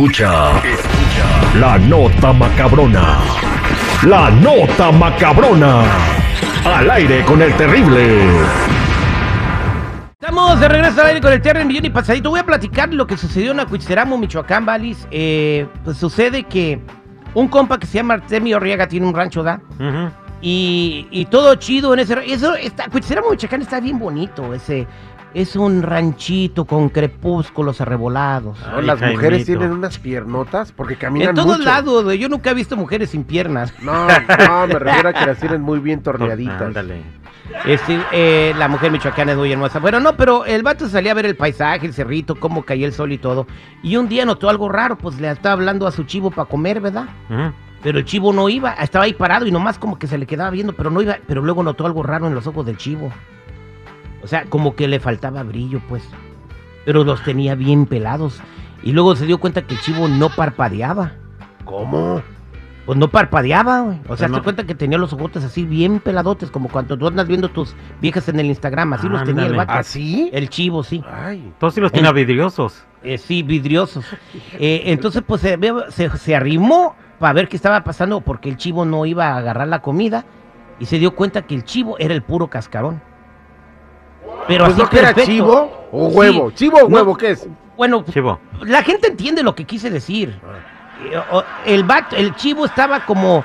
Escucha, escucha la nota macabrona. La nota macabrona. Al aire con el terrible. Estamos de regreso al aire con el Terry Millón y Pasadito. Voy a platicar lo que sucedió en Acuitzeramo, Michoacán, Valis. Eh, pues sucede que un compa que se llama Artemio Arriaga tiene un rancho, ¿da? Y, y todo chido en ese Eso está, Michoacán está bien bonito. Ese, es un ranchito con crepúsculos arrebolados. Ay, No, las Jaimito. mujeres tienen unas piernotas porque caminan En todos mucho. lados, güey. Yo nunca he visto mujeres sin piernas. No, no, me refiero a que las tienen muy bien torneaditas. Ándale. Este, eh, la mujer michoacana es muy hermosa. Bueno, no, pero el vato salía a ver el paisaje, el cerrito, cómo caía el sol y todo. Y un día notó algo raro, pues le estaba hablando a su chivo para comer, ¿verdad? Pero el chivo no iba, estaba ahí parado y nomás como que se le quedaba viendo, pero no iba, pero luego notó algo raro en los ojos del chivo. O sea, como que le faltaba brillo, pues. Pero los tenía bien pelados. Y luego se dio cuenta que el chivo no parpadeaba. ¿Cómo? Pues no parpadeaba, güey. O sea, no- se cuenta que tenía los ojotes así bien peladotes, como cuando tú andas viendo tus viejas en el Instagram. Así los tenía el Ándale. vato. ¿Así? El chivo, sí. Ay. Todos sí los tiene vidriosos. Eh, sí, vidriosos. Eh, entonces, pues se, se, se arrimó para ver qué estaba pasando porque el chivo no iba a agarrar la comida y se dio cuenta que el chivo era el puro cascarón. Pero Pues así no que era perfecto. chivo o Sí. huevo. ¿Chivo o No. huevo qué es? Bueno, Chivo. la gente entiende lo que quise decir. Eh, El vato, el chivo estaba como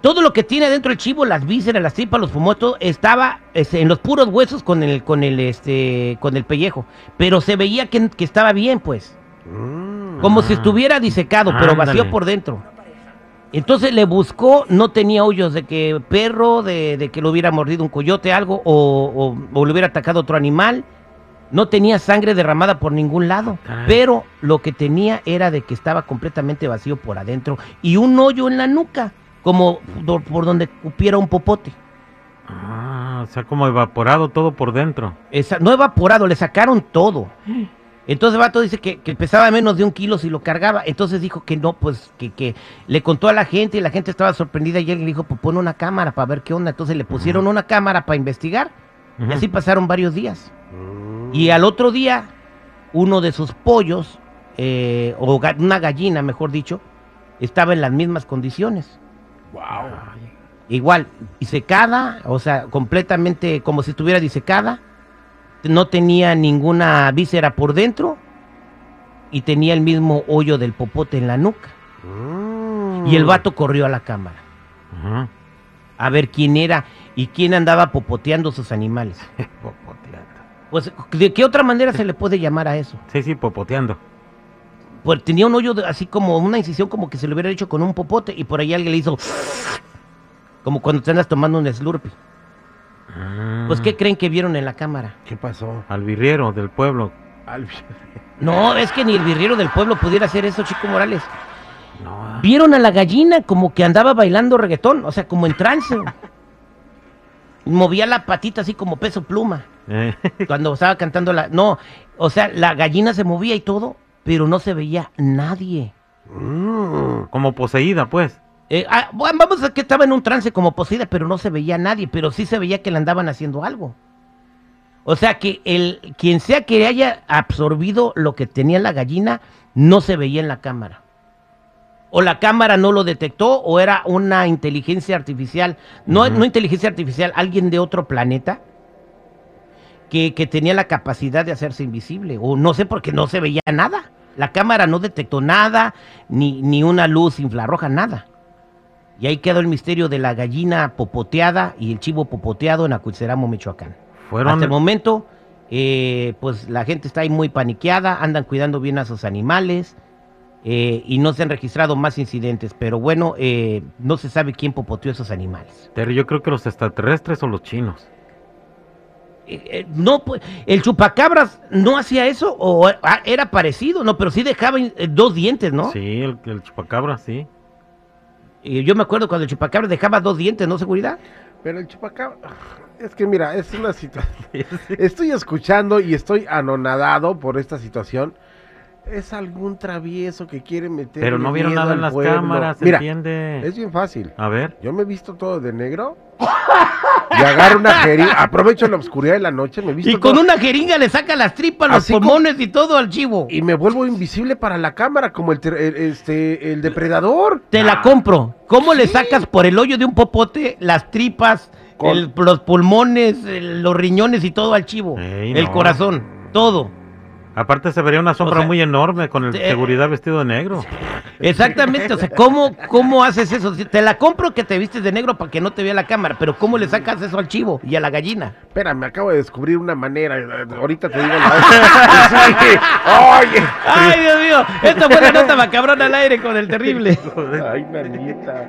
todo lo que tiene dentro el chivo, las vísceras, las tripas, los todo estaba este, en los puros huesos con el, con el, este, con el pellejo. Pero se veía que, que estaba bien, pues. Mm. Como si Ah. estuviera disecado, pero vacío Ándale. por dentro. Entonces le buscó, no tenía hoyos de que perro, de, de que lo hubiera mordido un coyote, algo, o, o, o le hubiera atacado otro animal. No tenía sangre derramada por ningún lado, Caray. pero lo que tenía era de que estaba completamente vacío por adentro y un hoyo en la nuca, como por, donde cupiera un popote. Ah, o sea, como evaporado todo por dentro. Esa- no evaporado, le sacaron todo. Entonces vato dice que, que pesaba menos de un kilo si lo cargaba. Entonces dijo que no, pues que, que le contó a la gente y la gente estaba sorprendida y él le dijo, pues pon una cámara para ver qué onda. Entonces le pusieron una cámara para investigar y así pasaron varios días. Mm. Y al otro día, uno de sus pollos, eh, o ga- una gallina, mejor dicho, estaba en las mismas condiciones. Wow. Igual, disecada, o sea, completamente como si estuviera disecada. No tenía ninguna víscera por dentro y tenía el mismo hoyo del popote en la nuca. Mm. Y el vato corrió a la cámara a ver quién era y quién andaba popoteando sus animales. Popoteando. Pues, ¿de qué otra manera se le puede llamar a eso? Sí, sí, popoteando. Pues tenía un hoyo de- así como una incisión como que se lo hubiera hecho con un popote y por ahí alguien le hizo como cuando te andas tomando un slurpee. Ah. Pues ¿qué creen que vieron en la cámara? ¿Qué pasó? Al birriero del pueblo. Al- No, es que ni el birriero del pueblo pudiera hacer eso, Chico Morales. No. ah. Vieron a la gallina como que andaba bailando reggaetón, o sea, como en trance. Movía la patita así como peso pluma Eh, cuando estaba cantando la... No, o sea, la gallina se movía y todo, pero no se veía nadie. Mm. como poseída, pues. Eh, ah, bueno, vamos a que estaba en un trance como poseída, pero no se veía nadie, pero sí se veía que le andaban haciendo algo. O sea que el quien sea que haya absorbido lo que tenía la gallina no se veía en la cámara. O la cámara no lo detectó o era una inteligencia artificial, no inteligencia artificial, alguien de otro planeta que, que tenía la capacidad de hacerse invisible. O no sé porque no se veía nada. La cámara no detectó nada, ni, ni una luz infrarroja, nada. Y ahí quedó el misterio de la gallina popoteada y el chivo popoteado en Acuiceramo, Michoacán. Fueron. Hasta el momento, eh, pues la gente está ahí muy paniqueada, andan cuidando bien a sus animales eh, y no se han registrado más incidentes. Pero bueno, eh, no se sabe quién popoteó esos animales. Terry, yo creo que los extraterrestres o los chinos. No, pues, el chupacabras no hacía eso o ah, era parecido, no, pero sí dejaba dos dientes, ¿no? Sí, el, el chupacabra, sí. Y yo me acuerdo cuando el chupacabras dejaba dos dientes, ¿no? Seguridad. Pero el chupacabra... Es que mira, es una situación... Estoy escuchando y estoy anonadado por esta situación. Es algún travieso que quiere meter. Pero no vieron nada en las cámaras, ¿se Mira, entiende? es bien fácil. A ver. Yo me he visto todo de negro y agarro una jeringa, aprovecho la oscuridad de la noche, me he visto Y con todo- una jeringa le saca las tripas, los Así como- pulmones y todo al chivo. y me vuelvo invisible para la cámara como el, este el depredador. Te la compro. ¿Cómo le sacas por el hoyo de un popote las tripas, Con- el- los pulmones, el- los riñones y todo al chivo? Ey, el no. corazón, todo. Aparte se vería una sombra O sea, muy enorme con el eh, seguridad vestido de negro. Exactamente, o sea, ¿cómo, ¿cómo haces eso? Si te la compro que te vistes de negro para que no te vea la cámara, pero ¿cómo le sacas eso al chivo y a la gallina? Espera, me acabo de descubrir una manera. eh, Ahorita te digo la Sí, Oye. ¡Ay, Dios mío! Esta fue la nota macabrona al aire con el terrible. Ay, nanita.